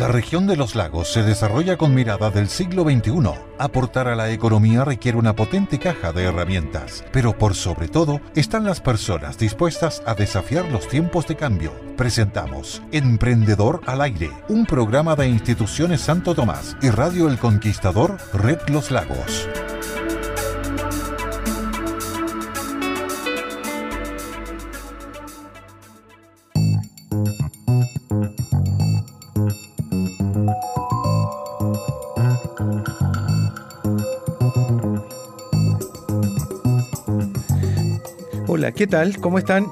La región de los lagos se desarrolla con mirada del siglo XXI. Aportar a la economía requiere una potente caja de herramientas, pero por sobre todo están las personas dispuestas a desafiar los tiempos de cambio. Presentamos Emprendedor al Aire, un programa de instituciones Santo Tomás y Radio El Conquistador, Red Los Lagos. Hola, ¿qué tal? ¿Cómo están?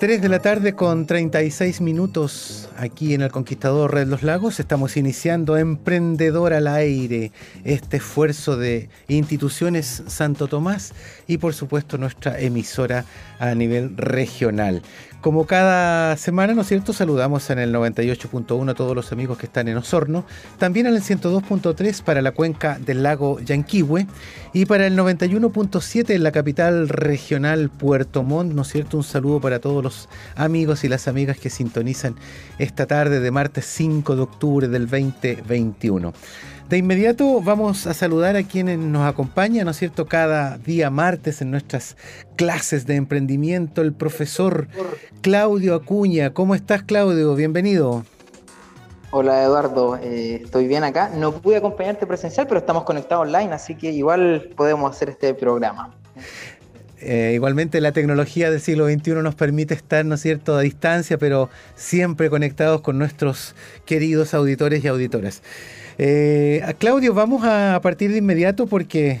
3 de la tarde con 36 minutos aquí en el Conquistador Red Los Lagos. Estamos iniciando Emprendedor al Aire, este esfuerzo de instituciones Santo Tomás y por supuesto nuestra emisora a nivel regional. Como cada semana, ¿no es cierto? Saludamos en el 98.1 a todos los amigos que están en Osorno, también en el 102.3 para la cuenca del lago Yanquihue y para el 91.7 en la capital regional Puerto Montt, ¿no es cierto? Un saludo para todos los amigos y las amigas que sintonizan esta tarde de martes 5 de octubre del 2021. De inmediato vamos a saludar a quienes nos acompañan, ¿no es cierto?, cada día martes en nuestras clases de emprendimiento, el profesor Claudio Acuña. ¿Cómo estás, Claudio? Bienvenido. Hola Eduardo, eh, estoy bien acá. No pude acompañarte presencial, pero estamos conectados online, así que igual podemos hacer este programa. Eh, igualmente la tecnología del siglo XXI nos permite estar, ¿no cierto?, a distancia, pero siempre conectados con nuestros queridos auditores y auditoras. Eh, Claudio, vamos a partir de inmediato porque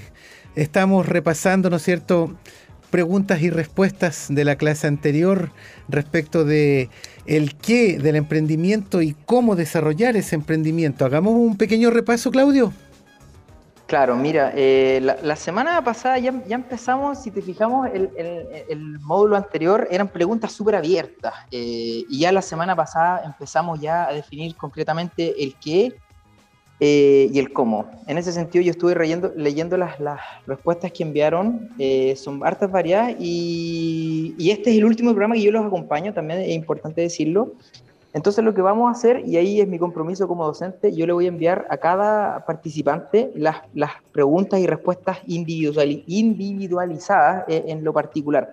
estamos repasando, ¿no es cierto?, preguntas y respuestas de la clase anterior respecto de el qué del emprendimiento y cómo desarrollar ese emprendimiento. Hagamos un pequeño repaso, Claudio. Claro, mira, eh, la, semana pasada ya, empezamos, si te fijamos, el, módulo anterior eran preguntas súper abiertas eh, y ya la semana pasada empezamos ya a definir concretamente el qué eh, y el cómo. En ese sentido, yo estuve leyendo, leyendo las, las respuestas que enviaron, eh, son hartas variadas, y, y, este es el último programa que yo los acompaño, también es importante decirlo. Entonces, lo que vamos a hacer, y ahí es mi compromiso como docente, yo le voy a enviar a cada participante las, preguntas y respuestas individual, individualizadas eh, en lo particular.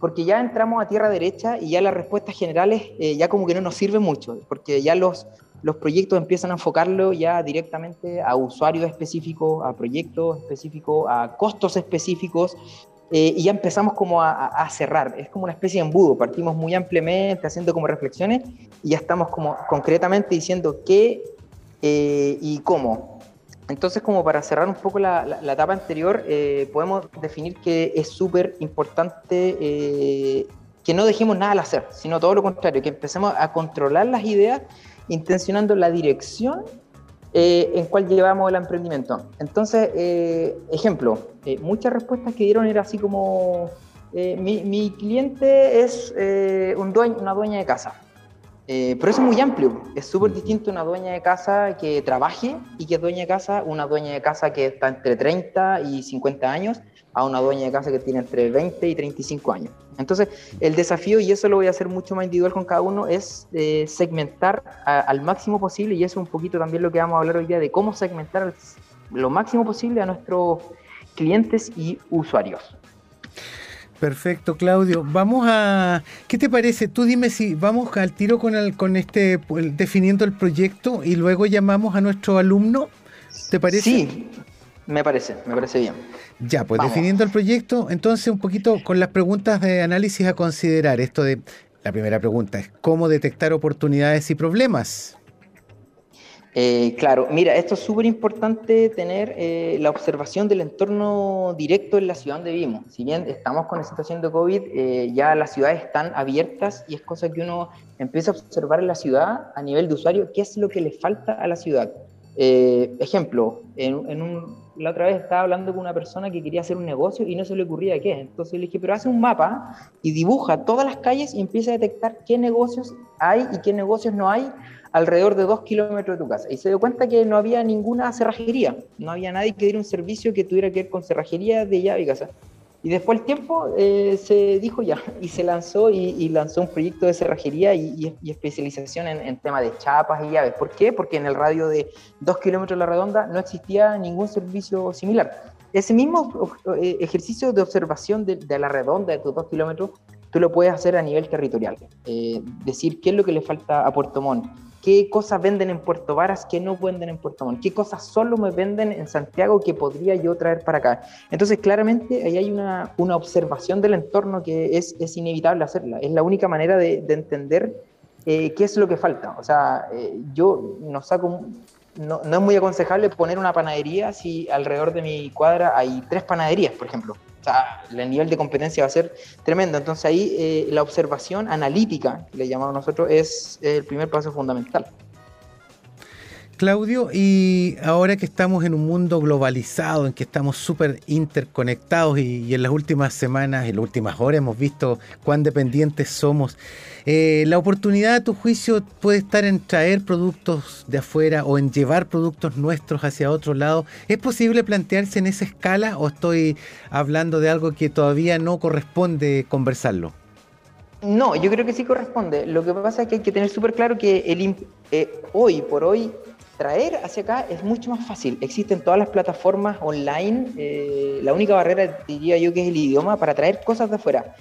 Porque ya entramos a tierra derecha y ya las respuestas generales ya como que no nos sirven mucho, porque ya los, los proyectos empiezan a enfocarlo ya directamente a usuarios específicos, a proyectos específicos, a costos específicos, eh, y ya empezamos como a, cerrar. Es como una especie de embudo, partimos muy ampliamente haciendo como reflexiones y ya estamos como concretamente diciendo qué eh, y cómo. Entonces, como para cerrar un poco la, etapa anterior, eh, podemos definir que es súper importante que no dejemos nada al hacer, sino todo lo contrario, que empecemos a controlar las ideas intencionando la dirección eh, en cual llevamos el emprendimiento. Entonces, eh, ejemplo, eh, muchas respuestas que dieron era así como, mi, cliente es un dueño, una dueña de casa. pero eso es muy amplio, es súper distinto una dueña de casa que trabaje y que es dueña de casa, una dueña de casa que está entre 30 y 50 años, a una dueña de casa que tiene entre 20 y 35 años. Entonces, el desafío, y eso lo voy a hacer mucho más individual con cada uno, es eh, segmentar al máximo posible, y eso es un poquito también lo que vamos a hablar hoy día, de cómo segmentar lo máximo posible a nuestros clientes y usuarios. Perfecto, Claudio. Vamos a. ¿Qué te parece? Tú dime si vamos al tiro con, el, con este, definiendo el proyecto y luego llamamos a nuestro alumno. ¿Te parece? Sí, me parece, me parece bien. Ya, pues definiendo el proyecto, entonces un poquito con las preguntas de análisis a considerar. Esto de, la primera pregunta es, ¿cómo detectar oportunidades y problemas? Eh, claro, mira, esto es súper importante tener eh, la observación del entorno directo en la ciudad donde vivimos. Si bien estamos con la situación de COVID, eh, ya las ciudades están abiertas y es cosa que uno empieza a observar en la ciudad a nivel de usuario qué es lo que le falta a la ciudad. Ejemplo, en un la otra vez estaba hablando con una persona que quería hacer un negocio y no se le ocurría qué. Entonces le dije, pero hace un mapa y dibuja todas las calles y empieza a detectar qué negocios hay y qué negocios no hay alrededor de dos kilómetros de tu casa. Y se dio cuenta que no había ninguna cerrajería, no había nadie que diera un servicio que tuviera que ver con cerrajería de llave y casa. Y después el tiempo eh, se dijo ya y se lanzó y, lanzó un proyecto de cerrajería y, especialización en, en tema de chapas y llaves. ¿Por qué? Porque en el radio de dos kilómetros de la redonda no existía ningún servicio similar. Ese mismo eh, ejercicio de observación de, la redonda de tus dos kilómetros, tú lo puedes hacer a nivel territorial. Eh, decir qué es lo que le falta a Puerto Montt, qué cosas venden en Puerto Varas que no venden en Puerto Montt, qué cosas solo me venden en Santiago que podría yo traer para acá. Entonces, claramente, ahí hay una, una observación del entorno que es, es, inevitable hacerla. Es la única manera de, de entender eh, qué es lo que falta. O sea, eh, yo no saco, no, no, es muy aconsejable poner una panadería si alrededor de mi cuadra hay tres panaderías, por ejemplo sea, el nivel de competencia va a ser tremendo. Entonces ahí eh, la observación analítica, le llamamos nosotros, es el primer paso fundamental. Claudio, y ahora que estamos en un mundo globalizado, en que estamos súper interconectados y, en las últimas semanas, en las últimas horas hemos visto cuán dependientes somos, eh, ¿la oportunidad a tu juicio puede estar en traer productos de afuera o en llevar productos nuestros hacia otro lado? ¿Es posible plantearse en esa escala o estoy hablando de algo que todavía no corresponde conversarlo? No, yo creo que sí corresponde. Lo que pasa es que hay que tener súper claro que el, eh, hoy por hoy traer hacia acá es mucho más fácil. Existen todas las plataformas online. Eh, la única barrera, diría yo, que es el idioma para traer cosas de afuera.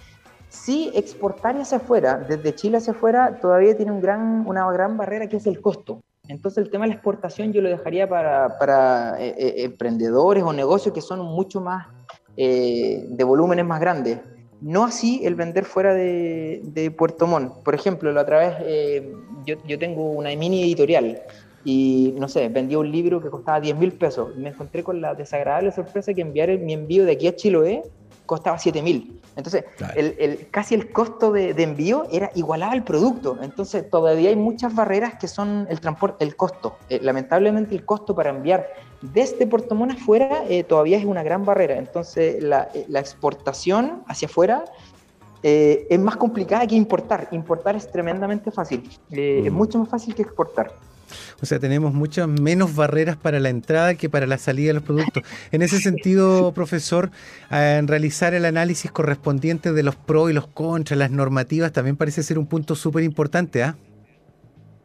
Si exportar hacia afuera, desde Chile hacia afuera, todavía tiene un gran, una gran barrera que es el costo. Entonces el tema de la exportación yo lo dejaría para, para eh, eh, emprendedores o negocios que son mucho más de volúmenes más grandes. No así el vender fuera de, de Puerto Montt. Por ejemplo, la otra vez yo, yo, tengo una mini editorial y no sé, vendía un libro que costaba 10 mil pesos y me encontré con la desagradable sorpresa que enviar mi envío de aquí a Chiloé costaba 7 mil. Entonces, el, el, casi el costo de, de, envío era igualado al producto. Entonces, todavía hay muchas barreras que son el transporte, el costo. Eh, lamentablemente, el costo para enviar desde Puerto Montt afuera eh, todavía es una gran barrera. Entonces, la, eh, la exportación hacia afuera es más complicada que importar. Importar es tremendamente fácil. Es mm. mucho más fácil que exportar. O sea, tenemos muchas menos barreras para la entrada que para la salida de los productos. En ese sentido, profesor, en realizar el análisis correspondiente de los pros y los contras, las normativas, también parece ser un punto súper importante, ¿ah?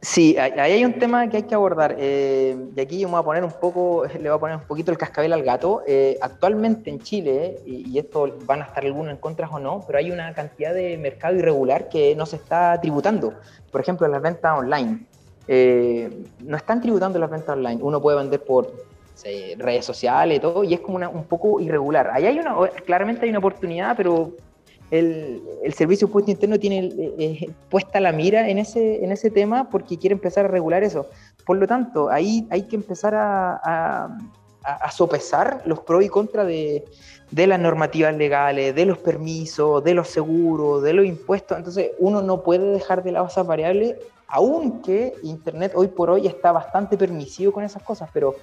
Sí, ahí hay un tema que hay que abordar. Eh, y aquí yo me voy a poner un poco, le voy a poner un poquito el cascabel al gato. Eh, actualmente en Chile, y, y, esto van a estar algunos en contra o no, pero hay una cantidad de mercado irregular que no se está tributando. Por ejemplo, las ventas online. Eh, no están tributando las ventas online. Uno puede vender por redes sociales y todo, y es como un poco irregular. Ahí hay una, claramente hay una oportunidad, pero el, el servicio de impuesto interno tiene eh, eh, puesta la mira en ese, en ese tema porque quiere empezar a regular eso. Por lo tanto, ahí hay que empezar a, a, a sopesar los pros y contras de, de las normativas legales, de los permisos, de los seguros, de los impuestos. Entonces, uno no puede dejar de lado esas variables aunque Internet hoy por hoy está bastante permisivo con esas cosas, pero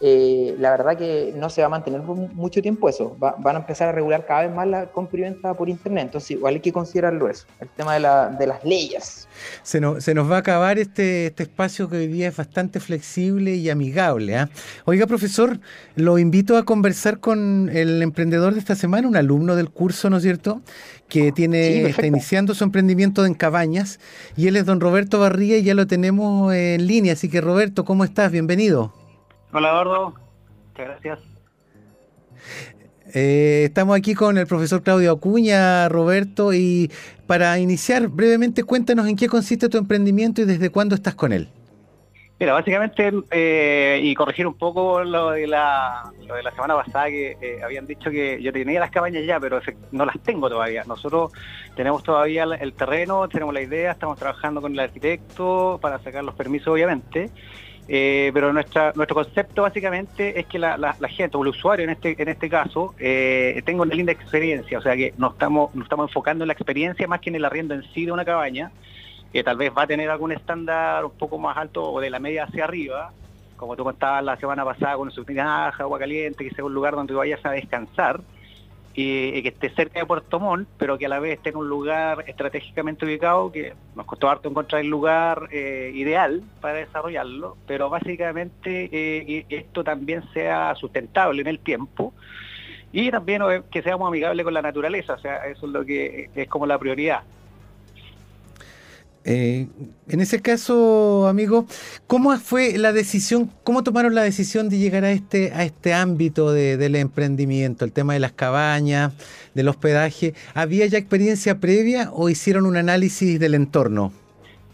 eh, la verdad que no se va a mantener por mucho tiempo eso. van a empezar a regular cada vez más la compra y venta por Internet. Entonces, igual hay que considerarlo eso, el tema de, las leyes. Se nos, se nos va a acabar este, este espacio que hoy día es bastante flexible y amigable. ¿ah? Oiga, profesor, lo invito a conversar con el emprendedor de esta semana, un alumno del curso, ¿no es cierto? Que tiene, está iniciando su emprendimiento en Cabañas y él es don Roberto Barría y ya lo tenemos en línea. Así que, Roberto, ¿cómo estás? Bienvenido. Hola, Eduardo. Muchas gracias. Eh, estamos aquí con el profesor Claudio Acuña, Roberto, y para iniciar brevemente, cuéntanos en qué consiste tu emprendimiento y desde cuándo estás con él. Mira, básicamente, eh, y corregir un poco lo de la, lo de la semana pasada, que eh, habían dicho que yo tenía las cabañas ya, pero no las tengo todavía. Nosotros tenemos todavía el terreno, tenemos la idea, estamos trabajando con el arquitecto para sacar los permisos, obviamente. Eh, pero nuestro concepto básicamente es que la, la, gente o el usuario en este, en este caso eh, tenga una linda experiencia, o sea que nos estamos, nos estamos enfocando en la experiencia más que en el arriendo en sí de una cabaña, que tal vez va a tener algún estándar un poco más alto o de la media hacia arriba, como tú contabas la semana pasada con su tinaja, agua caliente, que sea un lugar donde vayas a descansar y, que esté cerca de Puerto Montt, pero que a la vez esté en un lugar estratégicamente ubicado, que nos costó harto encontrar el lugar eh, ideal para desarrollarlo, pero básicamente eh, esto también sea sustentable en el tiempo y también que seamos amigables con la naturaleza, o sea, eso es lo que es como la prioridad. Eh, en ese caso, amigo, ¿cómo fue la decisión, cómo tomaron la decisión de llegar a este, a este ámbito del emprendimiento, el tema de las cabañas, del hospedaje? ¿Había ya experiencia previa o hicieron un análisis del entorno?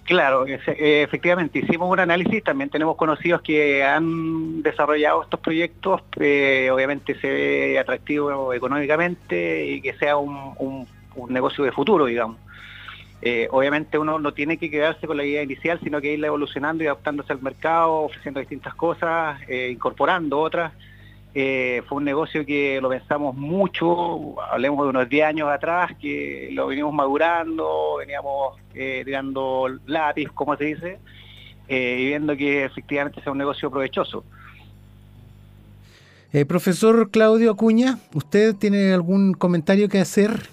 Claro, eh, efectivamente, hicimos un análisis, también tenemos conocidos que han desarrollado estos proyectos, eh, obviamente se ve atractivo económicamente y que sea un negocio de futuro, digamos. Eh, obviamente uno no tiene que quedarse con la idea inicial, sino que irla evolucionando y adaptándose al mercado, ofreciendo distintas cosas, eh, incorporando otras. Eh, fue un negocio que lo pensamos mucho, hablemos de unos 10 años atrás, que lo venimos madurando, veníamos tirando lápiz, como se dice, y viendo que efectivamente sea un negocio provechoso. profesor Claudio Acuña, ¿usted tiene algún comentario que hacer?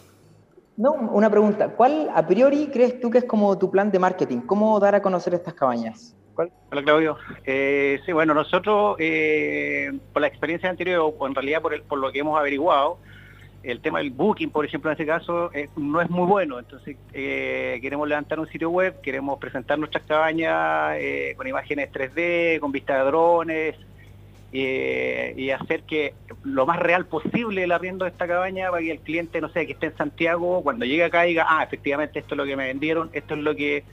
No, una pregunta. ¿Cuál a priori crees tú que es como tu plan de marketing? ¿Cómo dar a conocer estas cabañas? Hola Claudio. Eh, sí, bueno, nosotros eh, por la experiencia anterior, o en realidad por, el, por lo que hemos averiguado, el tema del booking, por ejemplo, en este caso, eh, no es muy bueno. Entonces, queremos levantar un sitio web, queremos presentar nuestras cabañas con imágenes 3D, con vista de drones, eh, y hacer que lo más real posible el arriendo de esta cabaña para que el cliente, no sé, que esté en Santiago, cuando llegue acá diga, ah, efectivamente esto es lo que me vendieron, esto es lo que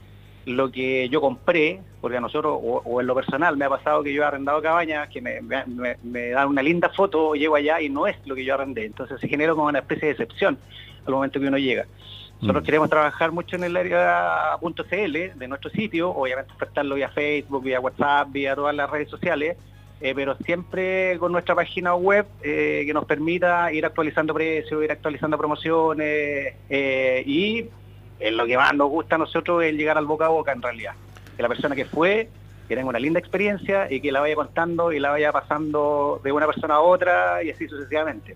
lo que yo compré, porque a nosotros, o, en lo personal, me ha pasado que yo he arrendado cabañas, que me, dan una linda foto, llego allá y no es lo que yo arrendé. Entonces se genera como una especie de excepción al momento que uno llega. Nosotros mm. queremos trabajar mucho en el área .cl de nuestro sitio, obviamente ofertarlo vía Facebook, vía WhatsApp, vía todas las redes sociales, eh, pero siempre con nuestra página web eh, que nos permita ir actualizando precios, ir actualizando promociones eh, y lo que más nos gusta a nosotros es llegar al boca a boca en realidad. Que la persona que fue, que tenga una linda experiencia y que la vaya contando y la vaya pasando de una persona a otra y así sucesivamente.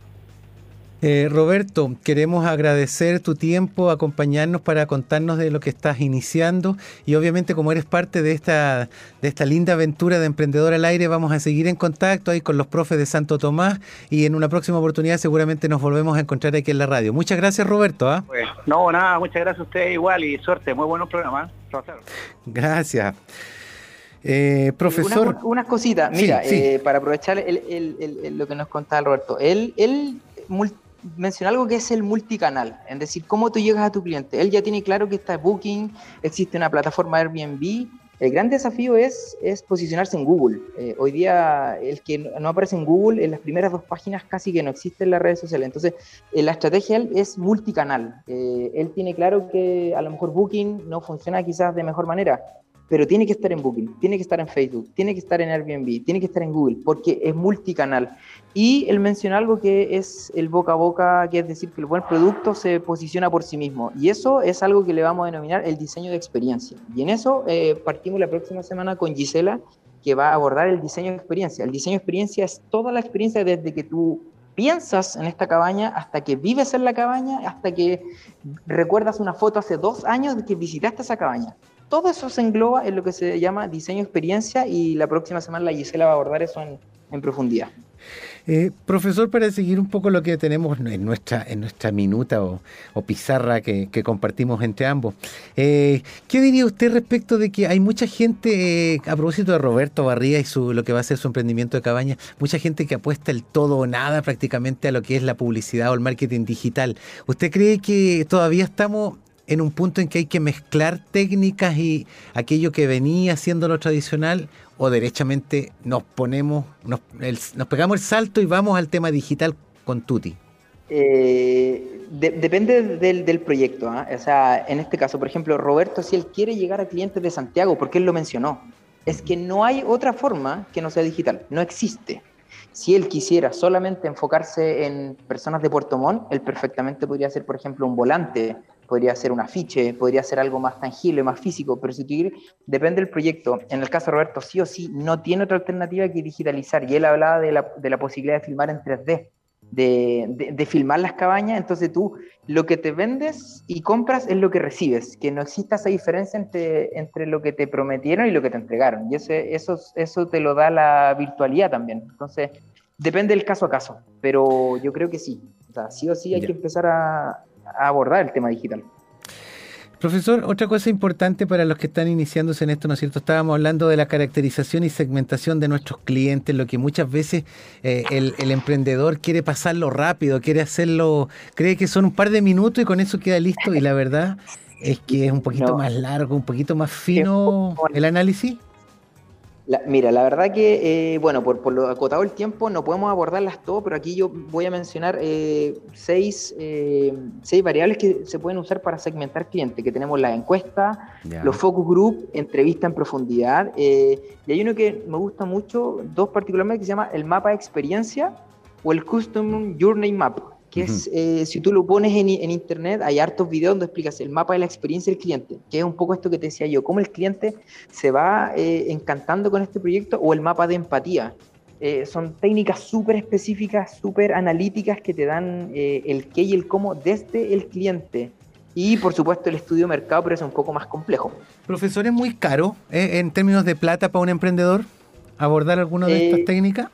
Eh, Roberto, queremos agradecer tu tiempo, acompañarnos para contarnos de lo que estás iniciando y obviamente como eres parte de esta, de esta linda aventura de Emprendedor al Aire, vamos a seguir en contacto ahí con los profes de Santo Tomás y en una próxima oportunidad seguramente nos volvemos a encontrar aquí en la radio. Muchas gracias Roberto. Pues, no, nada, muchas gracias a usted igual y suerte, muy buenos programas. Gracias. Eh, profesor. Una, cosita, mira, eh, para aprovechar lo que nos contaba Roberto, él, él mencionar algo que es el multicanal, es decir, cómo tú llegas a tu cliente. Él ya tiene claro que está Booking, existe una plataforma Airbnb. El gran desafío es, es posicionarse en Google. Eh, hoy día el que no aparece en Google, en las primeras dos páginas casi que no existe en las redes sociales. Entonces, eh, la estrategia es multicanal. Eh, él tiene claro que a lo mejor Booking no funciona quizás de mejor manera, pero tiene que estar en Booking, tiene que estar en Facebook, tiene que estar en Airbnb, tiene que estar en Google, porque es multicanal. Y él menciona algo que es el boca a boca, que es decir, que el buen producto se posiciona por sí mismo. Y eso es algo que le vamos a denominar el diseño de experiencia. Y en eso eh, partimos la próxima semana con Gisela, que va a abordar el diseño de experiencia. El diseño de experiencia es toda la experiencia desde que tú piensas en esta cabaña, hasta que vives en la cabaña, hasta que recuerdas una foto hace dos años de que visitaste esa cabaña todo eso se engloba en lo que se llama diseño experiencia y la próxima semana la Gisela va a abordar eso en, profundidad. Eh, profesor, para seguir un poco lo que tenemos en nuestra, en nuestra minuta o, pizarra que, compartimos entre ambos, eh, ¿qué diría usted respecto de que hay mucha gente, eh, a propósito de Roberto Barría y su, lo que va a ser su emprendimiento de cabaña, mucha gente que apuesta el todo o nada prácticamente a lo que es la publicidad o el marketing digital? ¿Usted cree que todavía estamos en un punto en que hay que mezclar técnicas y aquello que venía siendo lo tradicional o derechamente nos ponemos, nos, pegamos el salto y vamos al tema digital con Tuti? Eh, depende del, proyecto. ¿ah? O sea, en este caso, por ejemplo, Roberto, si él quiere llegar a clientes de Santiago, porque él lo mencionó, es que no hay otra forma que no sea digital, no existe. Si él quisiera solamente enfocarse en personas de Puerto Montt, él perfectamente podría ser, por ejemplo, un volante podría ser un afiche, podría ser algo más tangible, más físico, pero si depende del proyecto. En el caso de Roberto, sí o sí, no tiene otra alternativa que digitalizar. Y él hablaba de la, de la posibilidad de filmar en 3D, de, de, filmar las cabañas. Entonces tú lo que te vendes y compras es lo que recibes, que no exista esa diferencia entre, entre lo que te prometieron y lo que te entregaron. Y ese, eso, eso te lo da la virtualidad también. Entonces, depende del caso a caso, pero yo creo que sí. O sea, sí o sí hay que empezar a abordar el tema digital. Profesor, otra cosa importante para los que están iniciándose en esto, ¿no es cierto? Estábamos hablando de la caracterización y segmentación de nuestros clientes, lo que muchas veces eh, el, emprendedor quiere pasarlo rápido, quiere hacerlo, cree que son un par de minutos y con eso queda listo y la verdad es que es un poquito más largo, un poquito más fino el análisis mira, la verdad que, eh, bueno, por, lo acotado el tiempo no podemos abordarlas todo, pero aquí yo voy a mencionar eh, seis, eh, seis, variables que se pueden usar para segmentar clientes, que tenemos la encuesta, los focus group, entrevista en profundidad, y hay uno que me gusta mucho, dos particularmente, que se llama el mapa de experiencia o el Custom Journey Map que es, eh, si tú lo pones en, en, internet, hay hartos videos donde explicas el mapa de la experiencia del cliente, que es un poco esto que te decía yo, cómo el cliente se va eh, encantando con este proyecto o el mapa de empatía. Eh, son técnicas súper específicas, súper analíticas que te dan el qué y el cómo desde el cliente. Y por supuesto el estudio de mercado, pero es un poco más complejo. Profesor, ¿es muy caro en términos de plata para un emprendedor abordar alguna de estas técnicas?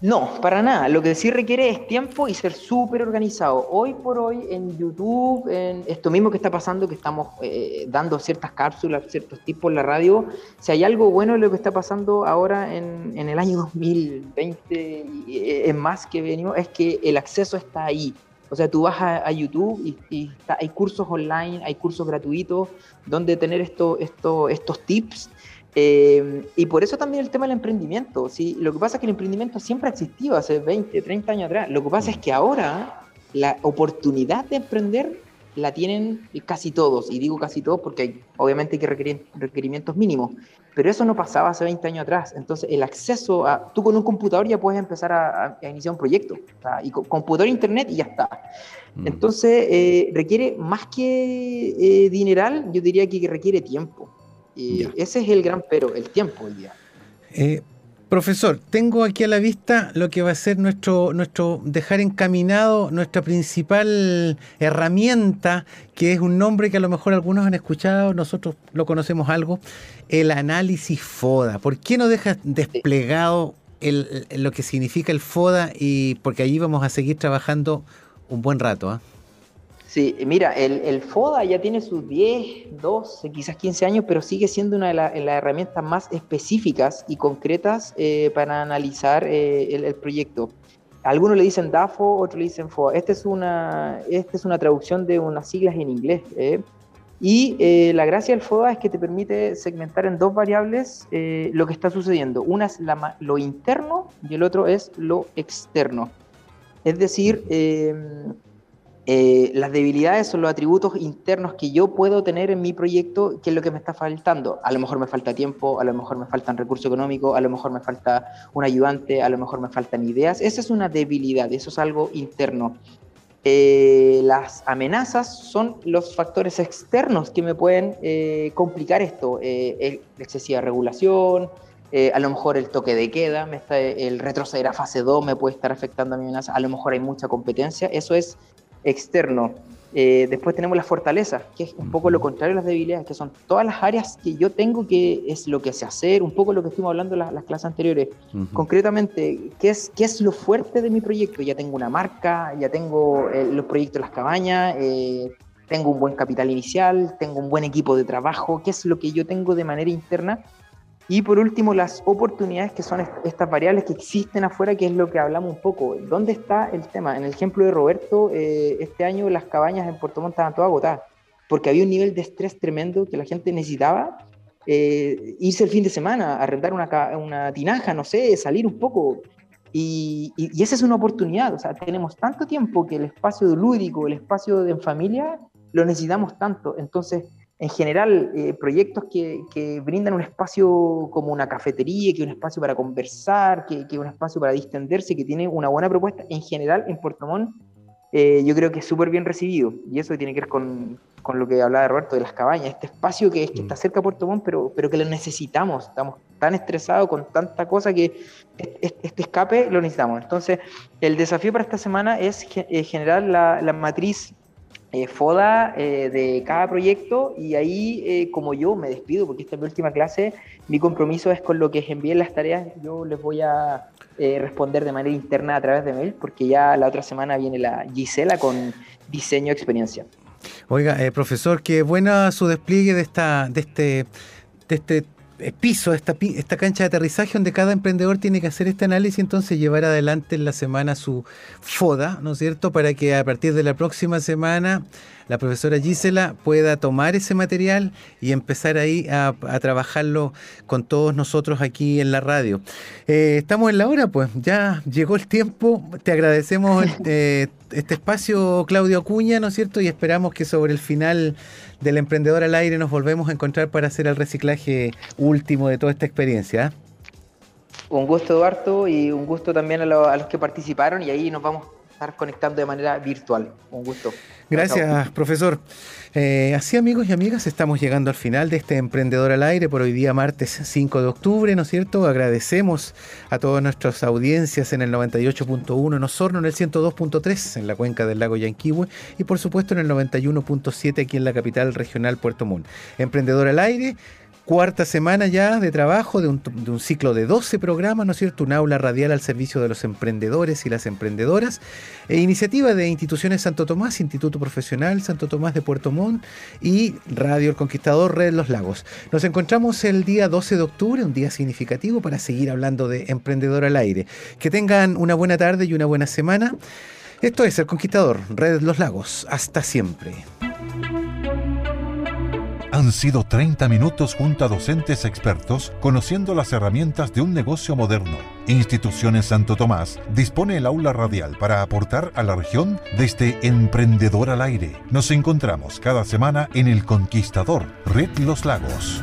No, para nada. Lo que sí requiere es tiempo y ser súper organizado. Hoy por hoy en YouTube, en esto mismo que está pasando, que estamos eh, dando ciertas cápsulas, ciertos tipos en la radio, si hay algo bueno en lo que está pasando ahora en, el año 2020, y, es más que venimos, es que el acceso está ahí. O sea, tú vas a, YouTube y, hay cursos online, hay cursos gratuitos donde tener esto, esto, estos tips eh, y por eso también el tema del emprendimiento. ¿sí? Lo que pasa es que el emprendimiento siempre ha existido hace 20, 30 años atrás. Lo que pasa es que ahora la oportunidad de emprender la tienen casi todos. Y digo casi todos porque hay, obviamente hay que requerir requerimientos mínimos. Pero eso no pasaba hace 20 años atrás. Entonces el acceso a... Tú con un computador ya puedes empezar a, iniciar un proyecto. Y con computador, internet y ya está. Mm. Entonces eh, requiere más que eh, dineral, yo diría que requiere tiempo. Y ese es el gran pero, el tiempo hoy día. Eh, profesor, tengo aquí a la vista lo que va a ser nuestro, nuestro dejar encaminado, nuestra principal herramienta, que es un nombre que a lo mejor algunos han escuchado, nosotros lo conocemos algo, el análisis FODA. ¿Por qué no dejas desplegado lo que significa el FODA? Y porque allí vamos a seguir trabajando un buen rato. ¿ah? Sí, mira, el, FODA ya tiene sus 10, 12, quizás 15 años, pero sigue siendo una de, las herramientas más específicas y concretas eh, para analizar eh, el, proyecto. Algunos le dicen DAFO, otros le dicen FODA. Esta es una, es una traducción de unas siglas en inglés. ¿eh? Y la gracia del FODA es que te permite segmentar en dos variables lo que está sucediendo. Una es lo interno y el otro es lo externo. Es decir, eh, las debilidades son los atributos internos que yo puedo tener en mi proyecto, que es lo que me está faltando. A lo mejor me falta tiempo, a lo mejor me faltan recursos económicos, a lo mejor me falta un ayudante, a lo mejor me faltan ideas. Esa es una debilidad, eso es algo interno. Eh, las amenazas son los factores externos que me pueden eh, complicar esto. excesiva regulación, a lo mejor el toque de queda, me está, el retroceder a fase 2 me puede estar afectando a mi amenaza, a lo mejor hay mucha competencia, eso es externo. Eh, después tenemos la fortaleza, que es un poco lo contrario a las debilidades, que son todas las áreas que yo tengo que es lo que sé hacer, un poco lo que estuvimos hablando en las, clases anteriores. Concretamente, ¿qué es, ¿qué es lo fuerte de mi proyecto? Ya tengo una marca, ya tengo eh, los proyectos las cabañas, eh, tengo un buen capital inicial, tengo un buen equipo de trabajo, ¿qué es lo que yo tengo de manera interna? Y por último, las oportunidades que son estas variables que existen afuera, que es lo que hablamos un poco. ¿Dónde está el tema? En el ejemplo de Roberto, eh, este año las cabañas en Puerto Montt estaban todas agotadas, porque había un nivel de estrés tremendo que la gente necesitaba eh, irse el fin de semana, arrendar una, una tinaja, no sé, salir un poco. Y, y, esa es una oportunidad, o sea, tenemos tanto tiempo que el espacio lúdico, el espacio de familia, lo necesitamos tanto. Entonces, en general, eh, proyectos que, que, brindan un espacio como una cafetería, que un espacio para conversar, que, que un espacio para distenderse, que tiene una buena propuesta, en general en Puerto Montt, eh, yo creo que es súper bien recibido. Y eso tiene que ver con, con, lo que hablaba Roberto de las cabañas, este espacio que, es, que está mm. cerca de Puerto Montt, pero, pero que lo necesitamos. Estamos tan estresados con tanta cosa que este, escape lo necesitamos. Entonces, el desafío para esta semana es eh, generar la, la matriz eh, FODA eh, de cada proyecto y ahí, eh, como yo me despido, porque esta es mi última clase, mi compromiso es con lo que envíen las tareas, yo les voy a responder de manera interna a través de mail, porque ya la otra semana viene la Gisela con diseño experiencia. Oiga, profesor, qué buena su despliegue de, esta, de, este, de este piso, esta, esta cancha de aterrizaje donde cada emprendedor tiene que hacer este análisis y entonces llevar adelante en la semana su FODA, ¿no es cierto? Para que a partir de la próxima semana la profesora Gisela pueda tomar ese material y empezar ahí a, trabajarlo con todos nosotros aquí en la radio. Eh, estamos en la hora, pues ya llegó el tiempo. Te agradecemos eh, este espacio, Claudio Acuña, ¿no es cierto? Y esperamos que sobre el final del emprendedor al aire nos volvemos a encontrar para hacer el reciclaje último de toda esta experiencia. ¿ah? Un gusto, Eduardo, y un gusto también a, a los que participaron y ahí nos vamos estar conectando de manera virtual. Un gusto. Gracias, profesor. Eh, así, amigos y amigas, estamos llegando al final de este Emprendedor al Aire por hoy día, martes 5 de octubre, ¿no es cierto? Agradecemos a todas nuestras audiencias en el 98.1 en Osorno, en el 102.3 en la cuenca del lago Yanquihue y, por supuesto, en el 91.7 aquí en la capital regional Puerto Montt. Emprendedor al Aire cuarta semana ya de trabajo de un, ciclo de 12 programas, ¿no es cierto? Un aula radial al servicio de los emprendedores y las emprendedoras. E iniciativa de Instituciones Santo Tomás, Instituto Profesional Santo Tomás de Puerto Montt y Radio El Conquistador Red Los Lagos. Nos encontramos el día 12 de octubre, un día significativo para seguir hablando de Emprendedor al Aire. Que tengan una buena tarde y una buena semana. Esto es El Conquistador, Red Los Lagos. Hasta siempre. Han sido 30 minutos junto a docentes expertos conociendo las herramientas de un negocio moderno. Instituciones Santo Tomás dispone el aula radial para aportar a la región desde Emprendedor al Aire. Nos encontramos cada semana en El Conquistador, Red Los Lagos.